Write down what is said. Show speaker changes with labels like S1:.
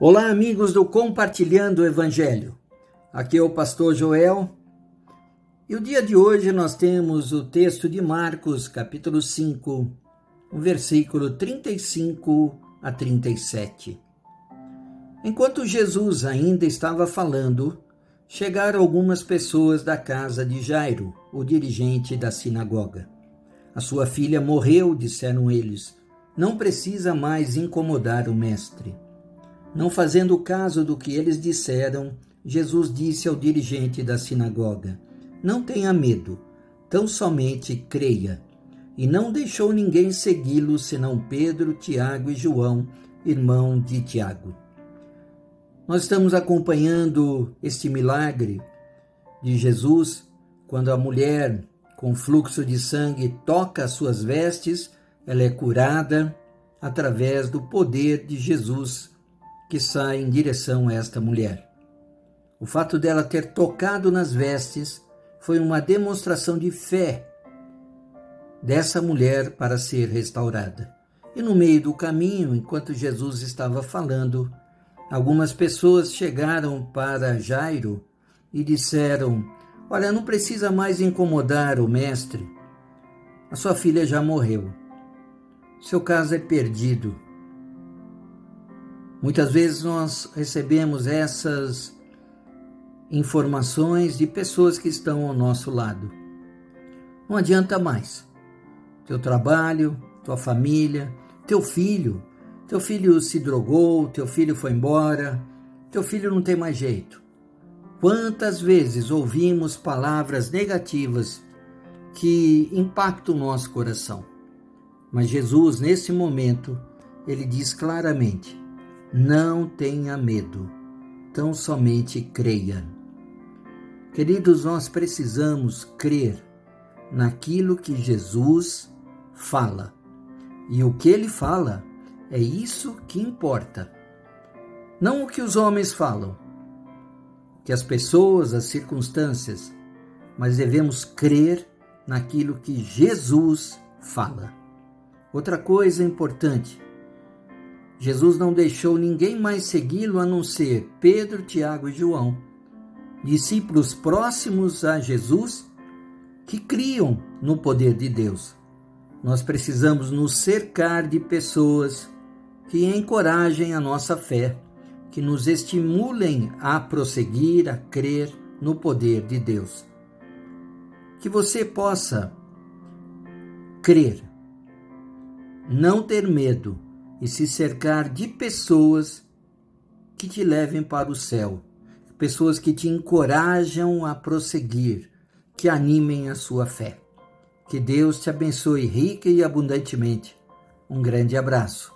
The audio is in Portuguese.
S1: Olá, amigos do Compartilhando o Evangelho. Aqui é o pastor Joel. E o dia de hoje nós temos o texto de Marcos, capítulo 5, o versículo 35 a 37. Enquanto Jesus ainda estava falando, chegaram algumas pessoas da casa de Jairo, o dirigente da sinagoga. A sua filha morreu, disseram eles. Não precisa mais incomodar o mestre. Não fazendo caso do que eles disseram, Jesus disse ao dirigente da sinagoga: Não tenha medo, tão somente creia. E não deixou ninguém segui-lo senão Pedro, Tiago e João, irmão de Tiago. Nós estamos acompanhando este milagre de Jesus quando a mulher com fluxo de sangue toca as suas vestes, ela é curada através do poder de Jesus que sai em direção a esta mulher. O fato dela ter tocado nas vestes foi uma demonstração de fé dessa mulher para ser restaurada. E no meio do caminho, enquanto Jesus estava falando, algumas pessoas chegaram para Jairo e disseram: Olha, não precisa mais incomodar o mestre. A sua filha já morreu. Seu caso é perdido. Muitas vezes nós recebemos essas informações de pessoas que estão ao nosso lado. Não adianta mais. Teu trabalho, tua família, teu filho. Teu filho se drogou, teu filho foi embora, teu filho não tem mais jeito. Quantas vezes ouvimos palavras negativas que impactam o nosso coração? Mas Jesus, nesse momento, ele diz claramente: não tenha medo, tão somente creia. Queridos, nós precisamos crer naquilo que Jesus fala. E o que ele fala é isso que importa. Não o que os homens falam, que as pessoas, as circunstâncias, mas devemos crer naquilo que Jesus fala. Outra coisa importante, Jesus não deixou ninguém mais segui-lo a não ser Pedro, Tiago e João, discípulos próximos a Jesus que criam no poder de Deus. Nós precisamos nos cercar de pessoas que encorajem a nossa fé, que nos estimulem a prosseguir, a crer no poder de Deus. Que você possa crer, não ter medo e se cercar de pessoas que te levem para o céu, pessoas que te encorajam a prosseguir, que animem a sua fé. Que Deus te abençoe rica e abundantemente. Um grande abraço.